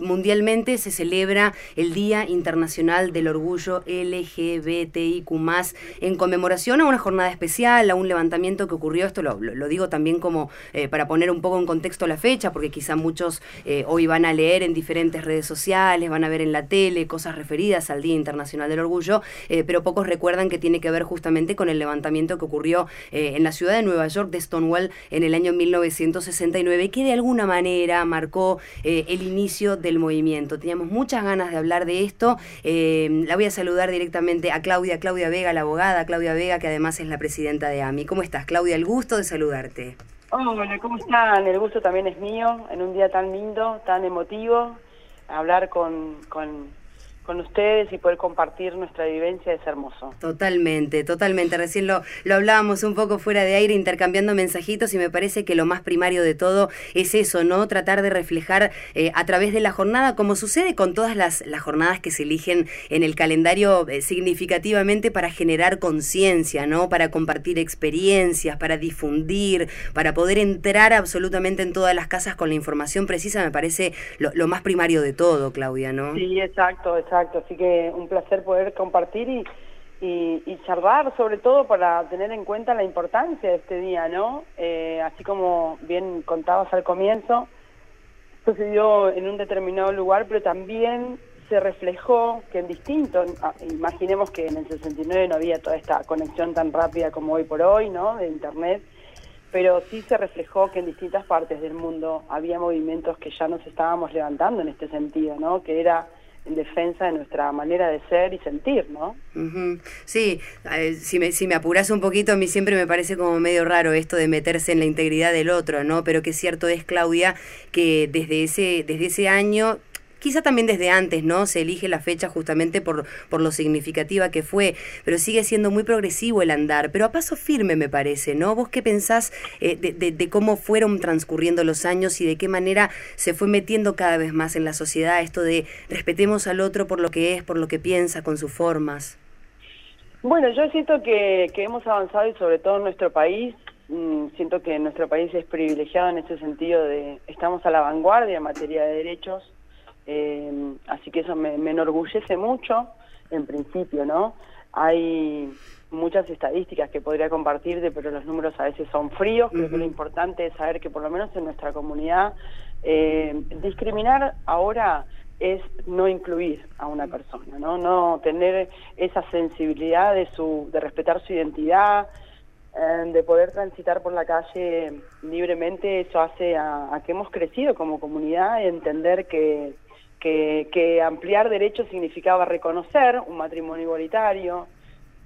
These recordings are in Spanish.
Mundialmente se celebra el Día Internacional del Orgullo LGBTIQ en conmemoración a una jornada especial, a un levantamiento que ocurrió, esto lo, digo también como eh, para poner un poco en contexto la fecha, porque quizá muchos eh, hoy van a leer en diferentes redes sociales, van a ver en la tele cosas referidas al Día Internacional del Orgullo, eh, pero pocos recuerdan que tiene que ver justamente con el levantamiento que ocurrió en la ciudad de Nueva York de Stonewall en el año 1969, que de alguna manera marcó el inicio del movimiento. Teníamos muchas ganas de hablar de esto. la voy a saludar directamente a Claudia, Claudia Vega, la abogada, Claudia Vega, que además es la presidenta de AMI. ¿Cómo estás, Claudia? El gusto de saludarte. Hola, ¿cómo están? El gusto también es mío, en un día tan lindo, tan emotivo, hablar con, con con ustedes y poder compartir nuestra vivencia es hermoso. Totalmente, totalmente. Recién lo, lo hablábamos un poco fuera de aire, intercambiando mensajitos y me parece que lo más primario de todo es eso, ¿no? Tratar de reflejar eh, a través de la jornada, como sucede con todas las, las jornadas que se eligen en el calendario eh, significativamente para generar conciencia, ¿no? Para compartir experiencias, para difundir, para poder entrar absolutamente en todas las casas con la información precisa, me parece lo, lo más primario de todo, Claudia, ¿no? Sí, exacto, exacto Exacto, así que un placer poder compartir y, y, charlar, sobre todo para tener en cuenta la importancia de este día, ¿no? Eh, así como bien contabas al comienzo, sucedió en un determinado lugar, pero también se reflejó que en distintos, ah, imaginemos que en el 69 no había toda esta conexión tan rápida como hoy por hoy, ¿no? De Internet, pero sí se reflejó que en distintas partes del mundo había movimientos que ya nos estábamos levantando en este sentido, ¿no? Que era en defensa de nuestra manera de ser y sentir, ¿no? Sí, eh, si me, si me apuras un poquito, a mí siempre me parece como medio raro esto de meterse en la integridad del otro, ¿no? Pero que cierto es, Claudia, que desde ese, desde ese año quizá también desde antes, ¿no? Se elige la fecha justamente por, por lo significativa que fue, pero sigue siendo muy progresivo el andar, pero a paso firme me parece, ¿no? ¿Vos qué pensás eh, de, cómo fueron transcurriendo los años y de qué manera se fue metiendo cada vez más en la sociedad esto de respetemos al otro por lo que es, por lo que piensa, con sus formas? Bueno, yo siento que, que hemos avanzado y sobre todo en nuestro país, mm, siento que nuestro país es privilegiado en ese sentido de estamos a la vanguardia en materia de derechos, eh, así que eso me, enorgullece mucho, en principio, ¿no? Hay muchas estadísticas que podría compartirte, pero los números a veces son fríos. Creo que lo importante es saber que por lo menos en nuestra comunidad, eh, discriminar ahora es no incluir a una persona, ¿no? No tener esa sensibilidad de, su, de respetar su identidad, eh, de poder transitar por la calle libremente, eso hace a, a que hemos crecido como comunidad y entender que que, ampliar derechos significaba reconocer un matrimonio igualitario,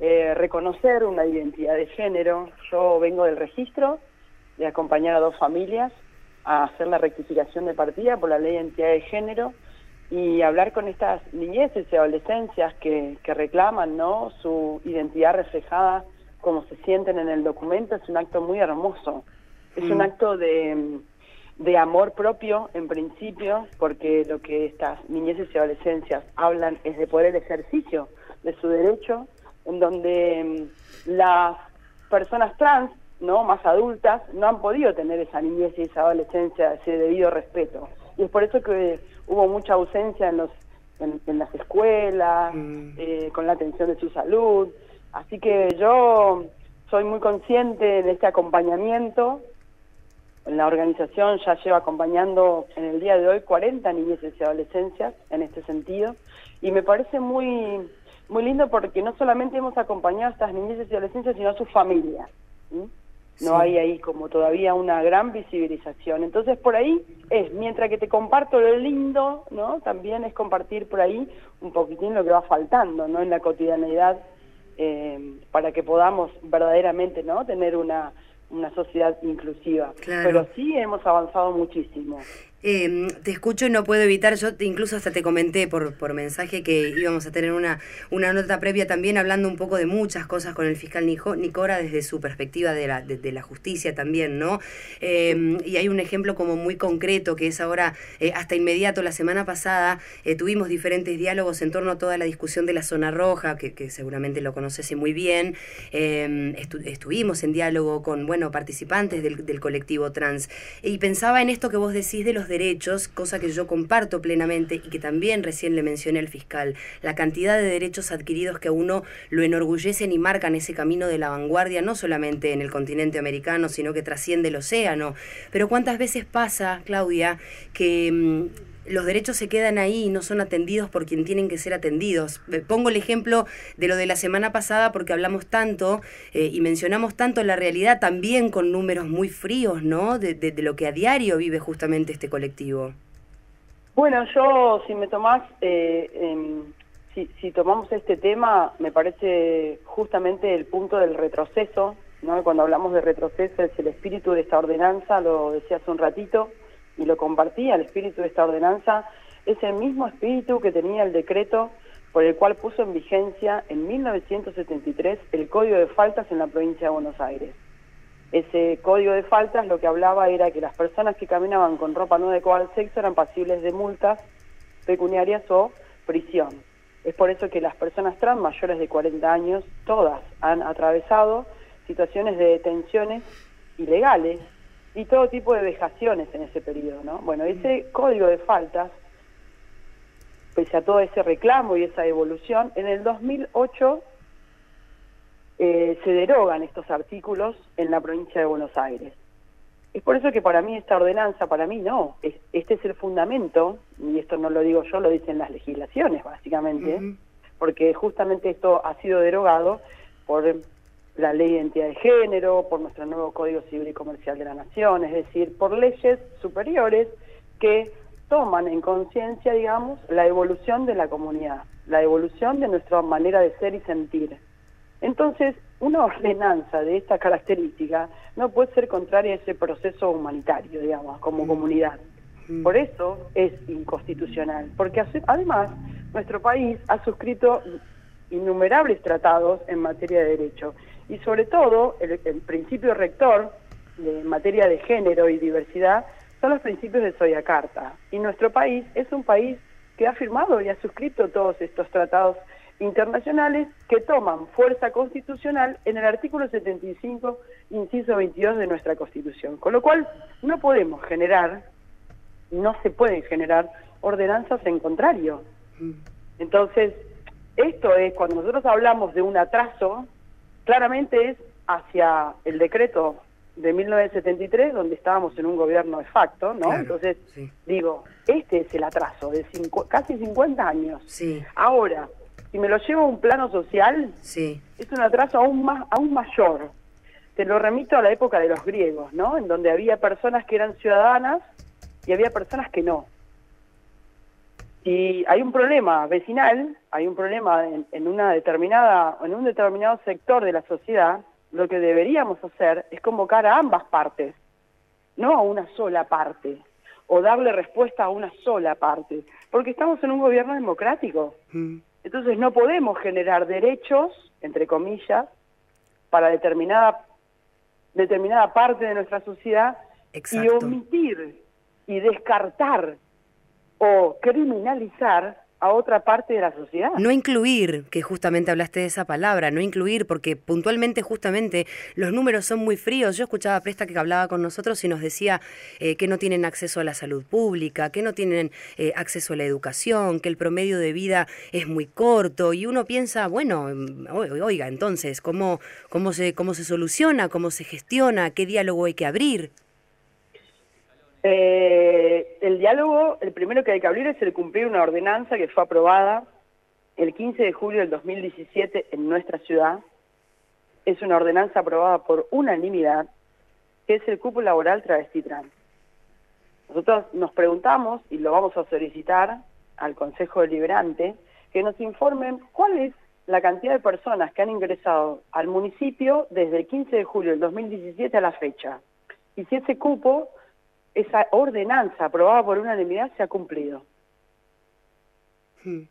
eh, reconocer una identidad de género. Yo vengo del registro de acompañar a dos familias a hacer la rectificación de partida por la ley de identidad de género y hablar con estas niñeces y adolescencias que, que reclaman ¿no? su identidad reflejada como se sienten en el documento es un acto muy hermoso. Es un mm. acto de de amor propio en principio, porque lo que estas niñeces y adolescencias hablan es de poder ejercicio de su derecho, en donde mm, las personas trans, no más adultas, no han podido tener esa niñez y esa adolescencia, ese debido respeto. Y es por eso que hubo mucha ausencia en los en, las escuelas, mm. eh, con la atención de su salud. Así que yo soy muy consciente de este acompañamiento la organización ya lleva acompañando en el día de hoy 40 niñas y adolescencias en este sentido y me parece muy muy lindo porque no solamente hemos acompañado a estas niñas y adolescencias sino a sus familias. No hay ahí como todavía una gran visibilización. Entonces por ahí es, mientras que te comparto lo lindo, ¿no? También es compartir por ahí un poquitín lo que va faltando, ¿no? En la cotidianidad eh, para que podamos verdaderamente, ¿no? Tener una una sociedad inclusiva. Pero sí hemos avanzado muchísimo. Eh, te escucho y no puedo evitar, yo incluso hasta te comenté por, mensaje que íbamos a tener una, una nota previa también hablando un poco de muchas cosas con el fiscal Nicora desde su perspectiva de la, de, la justicia también, ¿no? Eh, y hay un ejemplo como muy concreto que es ahora, eh, hasta inmediato, la semana pasada tuvimos diferentes diálogos en torno a toda la discusión de la zona roja, que, seguramente lo conoces muy bien. estuvimos en diálogo con, bueno, participantes del, colectivo trans y pensaba en esto que vos decís de los derechos, cosa que yo comparto plenamente y que también recién le mencioné al fiscal, la cantidad de derechos adquiridos que a uno lo enorgullecen y marcan ese camino de la vanguardia, no solamente en el continente americano, sino que trasciende el océano. Pero cuántas veces pasa, Claudia, que... Mm, los derechos se quedan ahí y no son atendidos por quien tienen que ser atendidos. Pongo el ejemplo de lo de la semana pasada porque hablamos tanto eh, y mencionamos tanto la realidad también con números muy fríos, ¿no? De, de, lo que a diario vive justamente este colectivo. Bueno, yo, si me tomás, eh, em, si, si tomamos este tema, me parece justamente el punto del retroceso, ¿no? Cuando hablamos de retroceso es el espíritu de esta ordenanza, lo decía hace un ratito, y lo compartía, el espíritu de esta ordenanza, es el mismo espíritu que tenía el decreto por el cual puso en vigencia en 1973 el Código de Faltas en la provincia de Buenos Aires. Ese Código de Faltas lo que hablaba era que las personas que caminaban con ropa no adecuada al sexo eran pasibles de multas pecuniarias o prisión. Es por eso que las personas trans mayores de 40 años, todas han atravesado situaciones de detenciones ilegales y todo tipo de vejaciones en ese periodo, ¿no? Bueno, ese código de faltas, pese a todo ese reclamo y esa evolución, en el 2008 eh, se derogan estos artículos en la provincia de Buenos Aires. Es por eso que para mí esta ordenanza, para mí no, este es el fundamento, y esto no lo digo yo, lo dicen las legislaciones básicamente, porque justamente esto ha sido derogado por la ley de identidad de género, por nuestro nuevo Código Civil y Comercial de la Nación, es decir, por leyes superiores que toman en conciencia, digamos, la evolución de la comunidad, la evolución de nuestra manera de ser y sentir. Entonces, una ordenanza de esta característica no puede ser contraria a ese proceso humanitario, digamos, como mm. comunidad. Mm. Por eso es inconstitucional, porque además nuestro país ha suscrito innumerables tratados en materia de derecho y sobre todo el, principio rector en materia de género y diversidad son los principios de Soyacarta. Y nuestro país es un país que ha firmado y ha suscrito todos estos tratados internacionales que toman fuerza constitucional en el artículo 75, inciso 22 de nuestra Constitución. Con lo cual, no podemos generar, no se pueden generar ordenanzas en contrario. Mm. Entonces, esto es, cuando nosotros hablamos de un atraso, claramente es hacia el decreto de 1973, donde estábamos en un gobierno de facto, ¿no? Entonces, digo, este es el atraso de casi 50 años. Sí. Ahora, si me lo llevo a un plano social, sí. es un atraso aún, más, aún mayor. Te lo remito a la época de los griegos, ¿no? En donde había personas que eran ciudadanas y había personas que no. Y hay un problema vecinal, hay un problema en, una determinada, en un determinado sector de la sociedad, lo que deberíamos hacer es convocar a ambas partes, no a una sola parte, o darle respuesta a una sola parte, porque estamos en un gobierno democrático. Mm. Entonces no podemos generar derechos, entre comillas, para determinada, determinada parte de nuestra sociedad y omitir y descartar o criminalizar a otra parte de la sociedad. No incluir, que justamente hablaste de esa palabra, no incluir, porque puntualmente, justamente, los números son muy fríos. Yo escuchaba a Presta que hablaba con nosotros y nos decía eh, que no tienen acceso a la salud pública, que no tienen eh, acceso a la educación, que el promedio de vida es muy corto, y uno piensa, bueno, mm, oiga, entonces, ¿cómo, cómo, se, cómo se soluciona, cómo se gestiona, qué diálogo hay que abrir? Eh, el diálogo, el primero que hay que abrir es el cumplir una ordenanza que fue aprobada el 15 de julio del 2017 en nuestra ciudad. Es una ordenanza aprobada por unanimidad, que es el cupo laboral travesti trans. Nosotros nos preguntamos, y lo vamos a solicitar al Consejo Deliberante, que nos informen cuál es la cantidad de personas que han ingresado al municipio desde el 15 de julio del 2017 a la fecha. Y si ese cupo esa ordenanza aprobada por unanimidad se ha cumplido. Hmm.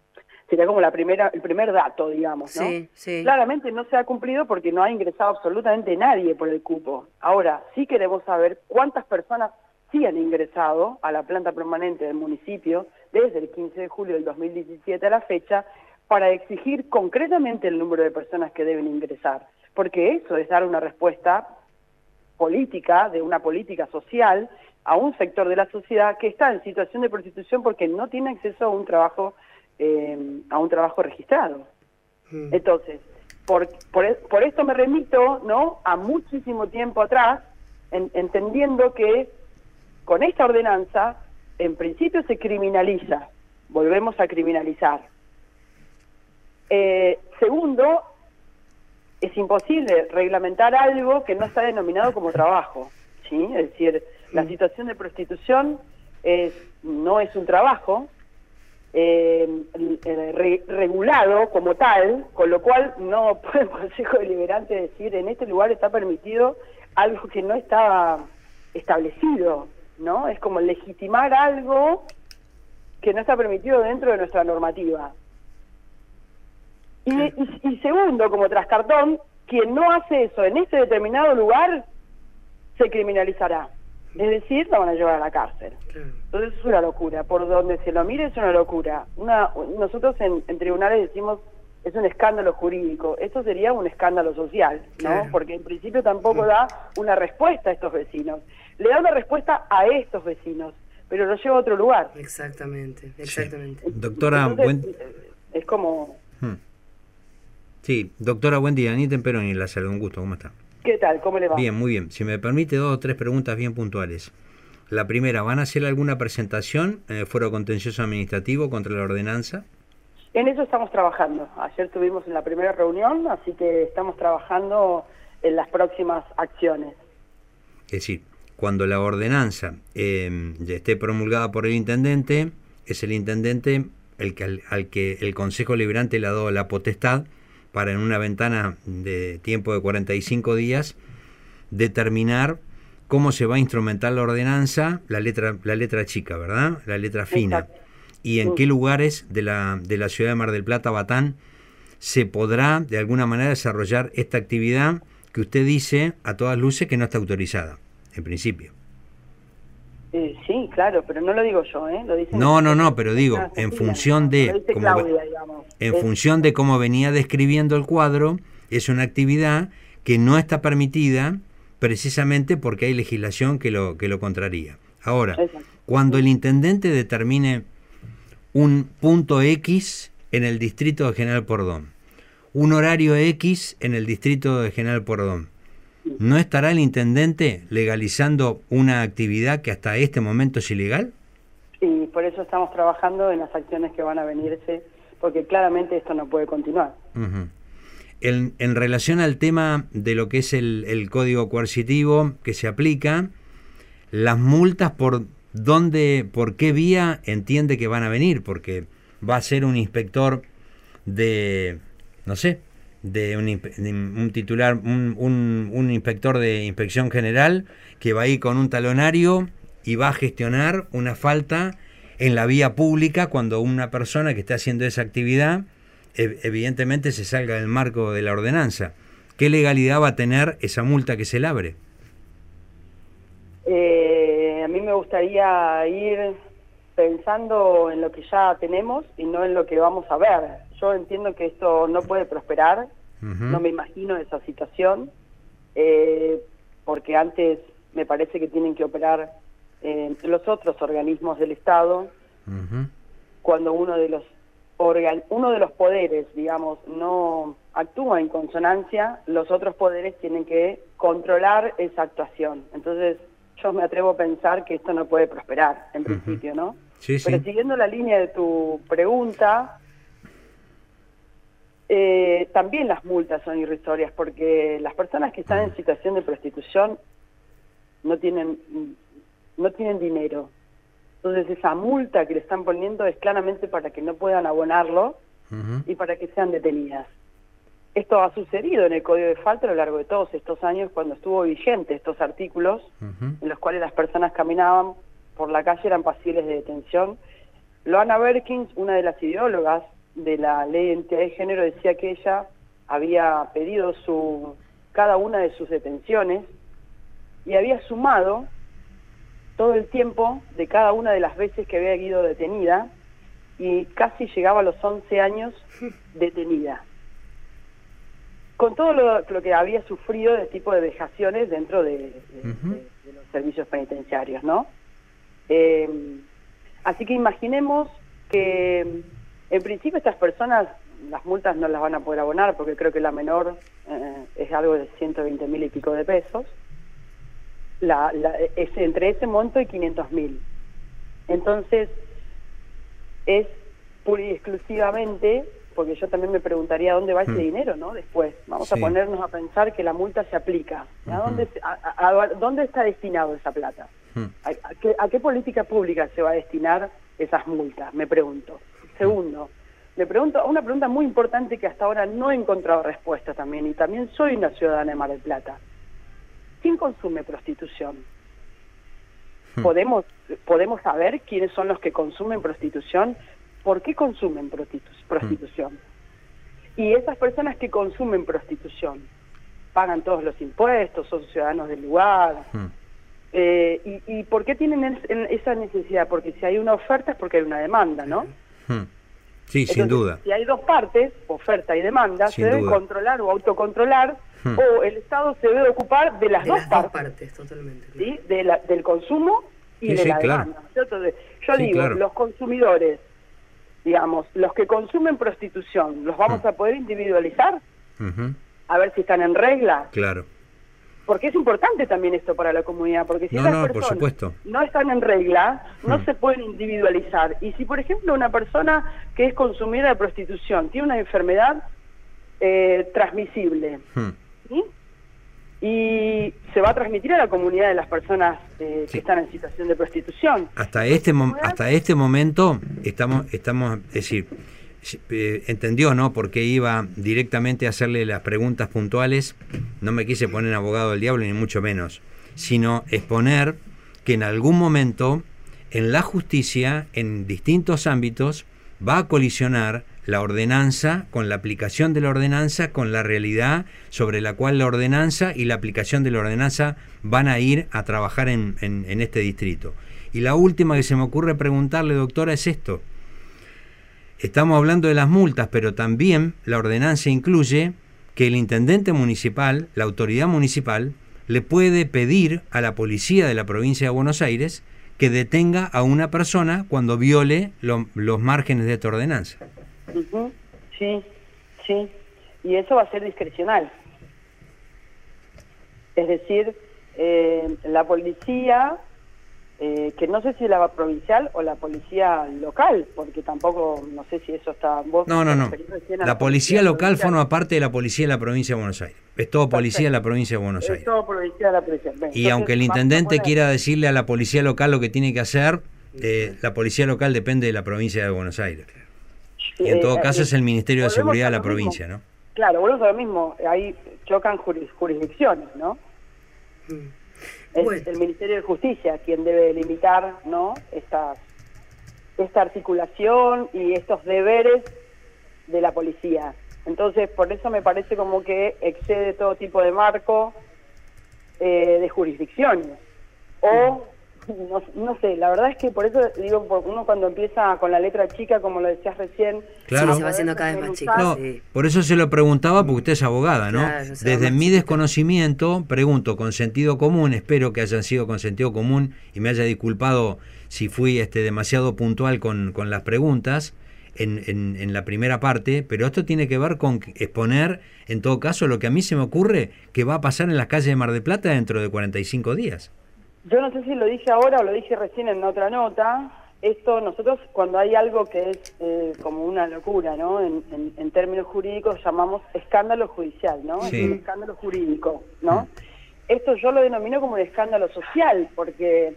Sería como la primera, el primer dato, digamos, ¿no? Sí, sí. Claramente no se ha cumplido porque no ha ingresado absolutamente nadie por el cupo. Ahora, sí queremos saber cuántas personas sí han ingresado a la planta permanente del municipio desde el 15 de julio del 2017 a la fecha para exigir concretamente el número de personas que deben ingresar, porque eso es dar una respuesta política, de una política social, a un sector de la sociedad que está en situación de prostitución porque no tiene acceso a un trabajo, eh, a un trabajo registrado. Mm. Entonces, por, por, esto me remito ¿no? a muchísimo tiempo atrás, entendiendo que con esta ordenanza, en principio se criminaliza, volvemos a criminalizar. Eh, segundo, es imposible reglamentar algo que no está denominado como trabajo. ¿sí? Es decir, la situación de prostitución es, no es un trabajo eh, regulado como tal, con lo cual no puede el Consejo Deliberante decir en este lugar está permitido algo que no estaba establecido, ¿no? Es como legitimar algo que no está permitido dentro de nuestra normativa. Y, segundo, como trascartón, quien no hace eso en ese determinado lugar se criminalizará. Es decir, lo van a llevar a la cárcel. Entonces es una locura. Por donde se lo mire es una locura. Una, nosotros en, tribunales decimos es un escándalo jurídico. Esto sería un escándalo social, ¿no? Porque en principio tampoco da una respuesta a estos vecinos. Le da una respuesta a estos vecinos, pero lo lleva a otro lugar. Exactamente, exactamente. Doctora, buen... es como hmm. Sí, doctora, buen día. Anita Peroni, la salud, un gusto, ¿cómo está? ¿Qué tal? ¿Cómo le va? Bien, muy bien. Si me permite, dos o tres preguntas bien puntuales. La primera, ¿van a hacer alguna presentación en el Foro Contencioso Administrativo contra la ordenanza? En eso estamos trabajando. Ayer tuvimos en la primera reunión, así que estamos trabajando en las próximas acciones. Es decir, cuando la ordenanza eh, esté promulgada por el intendente, es el intendente el que, al, que el Consejo Liberante le ha dado la potestad para en una ventana de tiempo de 45 días determinar cómo se va a instrumentar la ordenanza, la letra, la letra chica, ¿verdad? La letra fina. Y en qué lugares de la, de la ciudad de Mar del Plata, Batán, se podrá de alguna manera desarrollar esta actividad que usted dice a todas luces que no está autorizada, en principio. Eh, sí, claro, pero no lo digo yo, ¿eh? Lo no, no, no, pero digo, en función de... en función de cómo venía describiendo el cuadro, es una actividad que no está permitida precisamente porque hay legislación que lo, que lo contraría. Ahora, cuando el intendente determine un punto X en el distrito de General Pordón, un horario X en el distrito de General Pordón, ¿no estará el intendente legalizando una actividad que hasta este momento es ilegal? Sí, por eso estamos trabajando en las acciones que van a venirse, porque claramente esto no puede continuar. en, en, relación al tema de lo que es el, el, código coercitivo que se aplica, las multas por dónde, por qué vía entiende que van a venir, porque va a ser un inspector de, no sé, de un, titular, un, un, inspector de inspección general que va a ir con un talonario y va a gestionar una falta en la vía pública cuando una persona que está haciendo esa actividad evidentemente se salga del marco de la ordenanza. ¿Qué legalidad va a tener esa multa que se le abre? Eh, a mí me gustaría ir pensando en lo que ya tenemos y no en lo que vamos a ver yo entiendo que esto no puede prosperar, no me imagino esa situación, eh, porque antes me parece que tienen que operar eh, los otros organismos del Estado, cuando uno de los organ uno de los poderes, digamos, no actúa en consonancia, los otros poderes tienen que controlar esa actuación. Entonces, yo me atrevo a pensar que esto no puede prosperar, en principio, ¿no? Pero siguiendo la línea de tu pregunta, eh, también las multas son irrisorias porque las personas que están en situación de prostitución no tienen no tienen dinero. Entonces esa multa que le están poniendo es claramente para que no puedan abonarlo y para que sean detenidas. Esto ha sucedido en el Código de Falta a lo largo de todos estos años cuando estuvo vigente estos artículos en los cuales las personas caminaban por la calle eran pasibles de detención. Loana Berkins, una de las ideólogas de la ley de identidad de género, decía que ella había pedido su cada una de sus detenciones y había sumado todo el tiempo de cada una de las veces que había ido detenida y casi llegaba a los 11 años detenida. Con todo lo, lo que había sufrido de tipo de vejaciones dentro de, de- Ujú. de- de los servicios penitenciarios, ¿no? Eh, así que imaginemos que en principio estas personas las multas no las van a poder abonar porque creo que la menor eh, es algo de 120 mil y pico de pesos. La, la- es entre ese monto y 500 mil. Entonces, es pura y exclusivamente, porque yo también me preguntaría dónde va ese Mm. dinero, ¿no? Después, vamos Sí. a ponernos a pensar que la multa se aplica. ¿A, dónde, a- a- a dónde está destinado esa plata? Mm. ¿A, a qué, a qué política pública se va a destinar esas multas? Me pregunto. Segundo, me pregunto una pregunta muy importante que hasta ahora no he encontrado respuesta también, y también soy una ciudadana de Mar del Plata. ¿Quién consume prostitución? ¿Podemos, ¿Podemos saber quiénes son los que consumen prostitución? ¿Por qué consumen prostitu- prostitución? Y esas personas que consumen prostitución, pagan todos los impuestos, son ciudadanos del lugar, Mm. eh, y, ¿Y por qué tienen es- en- esa necesidad? Porque si hay una oferta es porque hay una demanda, ¿no? Sí, sin Entonces, duda. Si hay dos partes, oferta y demanda, Sin se debe duda. controlar o autocontrolar, Hmm. o el Estado se debe ocupar de las, De dos, las dos partes, partes, totalmente. ¿sí? de la- del consumo y Sí, de sí, la claro. demanda. ¿no es cierto? De- Yo Sí, digo, claro. los consumidores, digamos, los que consumen prostitución, ¿los vamos Hmm. a poder individualizar? A ver si están en regla. Claro. Porque es importante también esto para la comunidad, porque si No, esas no, por personas supuesto. no están en regla, no Hmm. se pueden individualizar. Y si, por ejemplo, una persona que es consumidora de prostitución tiene una enfermedad eh, transmisible, Mm. ¿sí? y se va a transmitir a la comunidad de las personas eh, Sí. que están en situación de prostitución. Hasta este hasta este momento estamos estamos es decir entendió no porque iba directamente a hacerle las preguntas puntuales no me quise poner abogado del diablo ni mucho menos sino exponer que en algún momento en la justicia en distintos ámbitos va a colisionar la ordenanza con la aplicación de la ordenanza con la realidad sobre la cual la ordenanza y la aplicación de la ordenanza van a ir a trabajar en este distrito. Y la última que se me ocurre preguntarle, doctora, es esto. Estamos hablando de las multas, pero también la ordenanza incluye que el intendente municipal, la autoridad municipal, le puede pedir a la policía de la provincia de Buenos Aires que detenga a una persona cuando viole lo- los márgenes de esta ordenanza. Sí, sí. Y eso va a ser discrecional. Es decir, eh, la policía, eh, que no sé si la provincial o la policía local, porque tampoco, no sé si eso está... vos No, no, no. La policía local provincial. forma parte de la policía de la provincia de Buenos Aires. Es todo policía de la provincia de Buenos Es Aires. todo provincial la provincial. Bien, Y entonces, aunque el intendente poner- quiera decirle a la policía local lo que tiene que hacer, eh, la policía local depende de la provincia de Buenos Aires. Y en Eh, todo caso eh, es el Ministerio de Seguridad de la mismo. provincia, ¿no? Claro, volvemos a lo mismo. Ahí chocan juris- jurisdicciones, ¿no? Mm. Es Bueno. el Ministerio de Justicia quien debe limitar, ¿no? Esta, esta articulación y estos deberes de la policía. Entonces, por eso me parece como que excede todo tipo de marco eh, de jurisdicciones. O, no, no sé, la verdad es que por eso digo, uno cuando empieza con la letra chica, como lo decías recién, Claro. Sí, se va haciendo cada vez más chico. No, sí. por eso se lo preguntaba porque usted es abogada, ¿no? Claro, Desde mi desconocimiento, pregunto con sentido común, espero que hayan sido con sentido común y me haya disculpado si fui este, demasiado puntual con, con las preguntas en, en- en la primera parte, pero esto tiene que ver con exponer, en todo caso, lo que a mí se me ocurre que va a pasar en las calles de Mar del Plata dentro de 45 días. Yo no sé si lo dije ahora o lo dije recién en otra nota. Esto, nosotros cuando hay algo que es eh, como una locura, ¿no? En, en- en términos jurídicos llamamos escándalo judicial, ¿no? Sí. Es un escándalo jurídico, ¿no? Esto yo lo denomino como un escándalo social, porque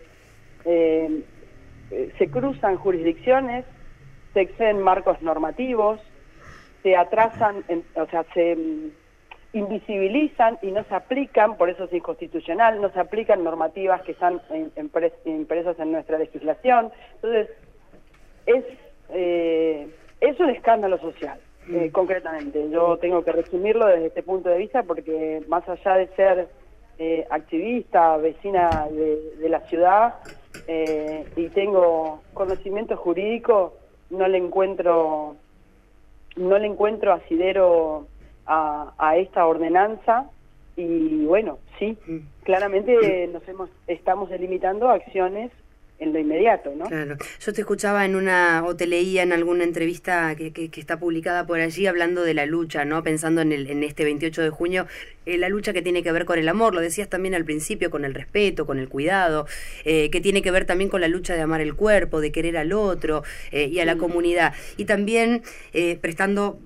eh, eh, se cruzan jurisdicciones, se exceden marcos normativos, se atrasan, o sea, se mm, invisibilizan y no se aplican, por eso es inconstitucional, no se aplican normativas que están impresas en nuestra legislación. Entonces, es, eh, es un escándalo social, eh, mm. concretamente. Yo tengo que resumirlo desde este punto de vista porque más allá de ser eh, activista, vecina de, la ciudad y tengo conocimiento jurídico, no le encuentro no le encuentro asidero a, a esta ordenanza y bueno, sí, mm. claramente nos hemos, estamos delimitando acciones en lo inmediato, ¿no? Claro. Yo te escuchaba en una, o te leía en alguna entrevista que, que, está publicada por allí hablando de la lucha, ¿no? Pensando en, el, en este 28 de junio, eh, la lucha que tiene que ver con el amor, lo decías también al principio, con el respeto, con el cuidado, eh, que tiene que ver también con la lucha de amar el cuerpo, de querer al otro eh, y a la mm. comunidad. Y también prestando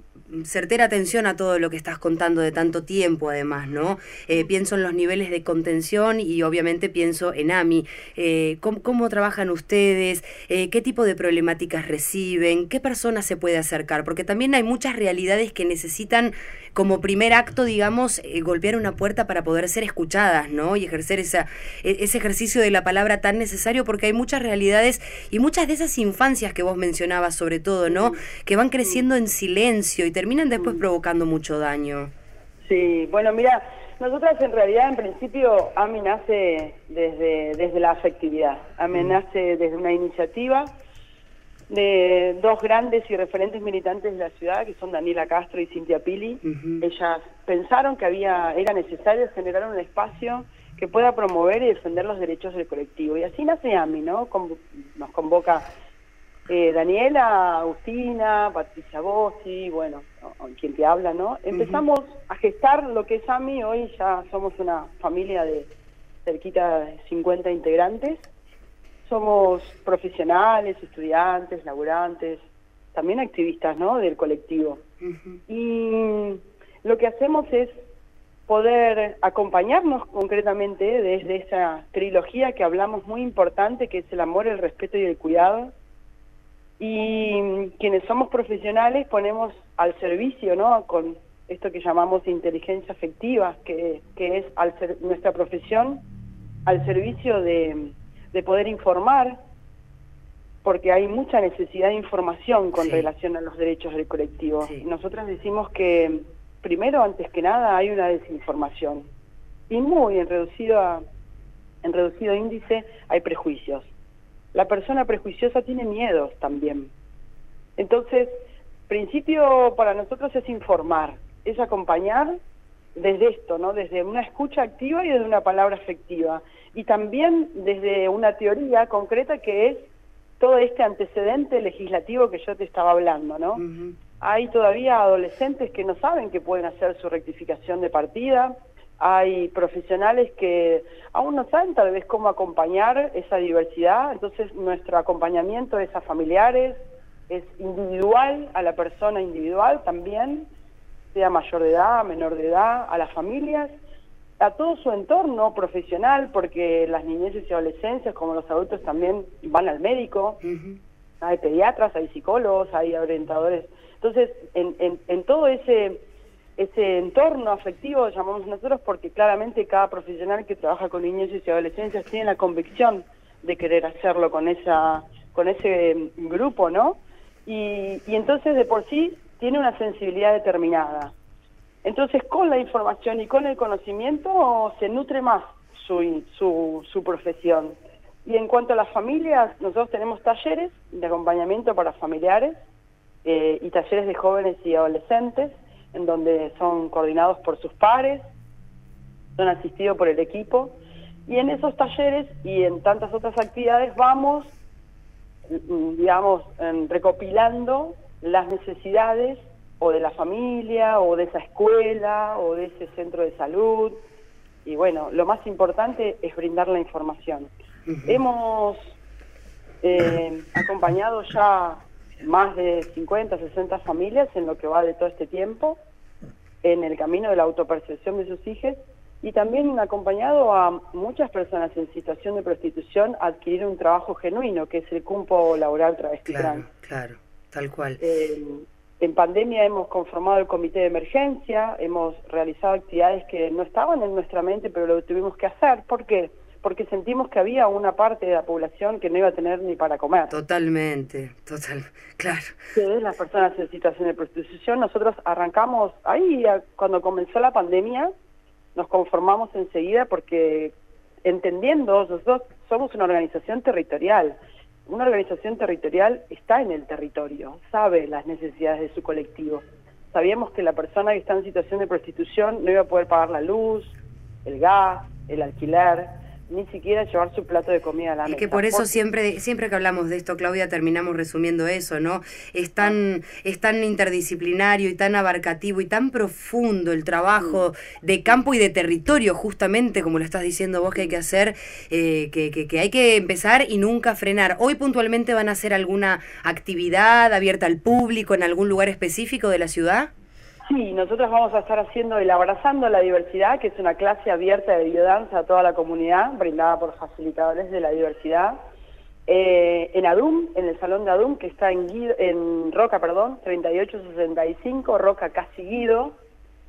certera atención a todo lo que estás contando de tanto tiempo, además, ¿no? Eh, pienso en los niveles de contención y obviamente pienso en AMI. Eh, ¿cómo, trabajan ustedes? Eh, ¿Qué tipo de problemáticas reciben? ¿Qué personas se puede acercar? Porque también hay muchas realidades que necesitan como primer acto, digamos, golpear una puerta para poder ser escuchadas, ¿no? Y ejercer esa, e, ese ejercicio de la palabra tan necesario porque hay muchas realidades y muchas de esas infancias que vos mencionabas sobre todo, ¿no? Que van creciendo en silencio y terminan después provocando mucho daño. Sí, bueno, mira, nosotras en realidad en principio AMI nace desde, desde la afectividad, AMI nace desde una iniciativa de dos grandes y referentes militantes de la ciudad, que son Daniela Castro y Cintia Pili. Ellas pensaron que había era necesario generar un espacio que pueda promover y defender los derechos del colectivo. Y así nace AMI, ¿no? nos convoca eh, Daniela, Agustina, Patricia Bossi, bueno, quien te habla, ¿no? Empezamos a gestar lo que es AMI, hoy ya somos una familia de cerquita de 50 integrantes, somos profesionales, estudiantes, laburantes, también activistas, ¿no?, del colectivo. Y lo que hacemos es poder acompañarnos concretamente desde esa trilogía que hablamos muy importante, que es el amor, el respeto y el cuidado, y quienes somos profesionales ponemos al servicio, ¿no? Con esto que llamamos inteligencia afectiva, que, que es al ser, nuestra profesión al servicio de, de, poder informar, porque hay mucha necesidad de información con relación a los derechos del colectivo. Nosotros decimos que, primero, antes que nada, hay una desinformación. Y muy en reducido, en reducido índice hay prejuicios la persona prejuiciosa tiene miedos también. Entonces, principio para nosotros es informar, es acompañar desde esto, ¿no? Desde una escucha activa y desde una palabra afectiva. Y también desde una teoría concreta que es todo este antecedente legislativo que yo te estaba hablando, ¿no? Hay todavía adolescentes que no saben que pueden hacer su rectificación de partida, hay profesionales que aún no saben tal vez cómo acompañar esa diversidad, entonces nuestro acompañamiento es a familiares, es individual, a la persona individual también, sea mayor de edad, menor de edad, a las familias, a todo su entorno profesional, porque las niñeces y adolescencias, como los adultos, también van al médico, hay pediatras, hay psicólogos, hay orientadores. Entonces, en, en, en todo ese ese entorno afectivo, llamamos nosotros, porque claramente cada profesional que trabaja con niños y adolescencias tiene la convicción de querer hacerlo con esa con ese grupo, ¿no? Y, y entonces de por sí tiene una sensibilidad determinada. Entonces con la información y con el conocimiento se nutre más su, su, su profesión. Y en cuanto a las familias, nosotros tenemos talleres de acompañamiento para familiares eh, y talleres de jóvenes y adolescentes en donde son coordinados por sus pares, son asistidos por el equipo, y en esos talleres y en tantas otras actividades vamos, mm, digamos, recopilando las necesidades o de la familia, o de esa escuela, o de ese centro de salud, y bueno, lo más importante es brindar la información. Hemos eh, acompañado ya más de 50, 60 familias en lo que va de todo este tiempo, en el camino de la autopercepción de sus hijos y también acompañado a muchas personas en situación de prostitución a adquirir un trabajo genuino, que es el cumpo laboral travesti claro, Claro, tal cual. Eh, en pandemia hemos conformado el comité de emergencia, hemos realizado actividades que no estaban en nuestra mente, pero lo tuvimos que hacer. ¿Por qué? Porque sentimos que había una parte de la población que no iba a tener ni para comer. Totalmente, total, claro. Que las personas en situación de prostitución. Nosotros arrancamos ahí, cuando comenzó la pandemia, nos conformamos enseguida porque entendiendo, nosotros somos una organización territorial una organización territorial está en el territorio, sabe las necesidades de su colectivo. Sabíamos que la persona que está en situación de prostitución no iba a poder pagar la luz, el gas, el alquiler, ni siquiera llevar su plato de comida a la mesa. Y que por eso siempre, siempre que hablamos de esto, Claudia, terminamos resumiendo eso, ¿no? Es tan, es tan interdisciplinario y tan abarcativo y tan profundo el trabajo de campo y de territorio, justamente como lo estás diciendo vos que hay que hacer, eh, que, que, que hay que empezar y nunca frenar. Hoy puntualmente van a hacer alguna actividad abierta al público en algún lugar específico de la ciudad. Sí, nosotros vamos a estar haciendo el Abrazando la Diversidad, que es una clase abierta de biodanza a toda la comunidad, brindada por facilitadores de la diversidad, eh, en ADUM, en el Salón de ADUM, que está en, en Roca, perdón, 3865, Roca Casi Guido,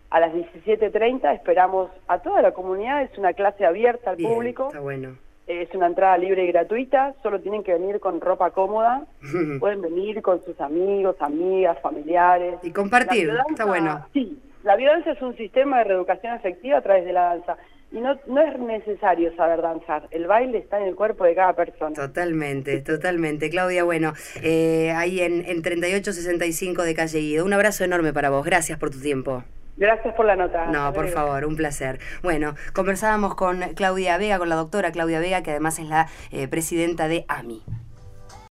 a las 17.30. Esperamos a toda la comunidad, es una clase abierta al público. Está bueno es una entrada libre y gratuita, solo tienen que venir con ropa cómoda, pueden venir con sus amigos, amigas, familiares. Y compartir, está bueno. Sí, la violencia es un sistema de reeducación efectiva a través de la danza. Y no, no es necesario saber danzar, el baile está en el cuerpo de cada persona. Totalmente, totalmente. Claudia, bueno, eh, ahí en, en 3865 de Calle Guido. Un abrazo enorme para vos, gracias por tu tiempo. Gracias por la nota. No, por favor, un placer. Bueno, conversábamos con Claudia Vega, con la doctora Claudia Vega, que además es la eh, presidenta de AMI.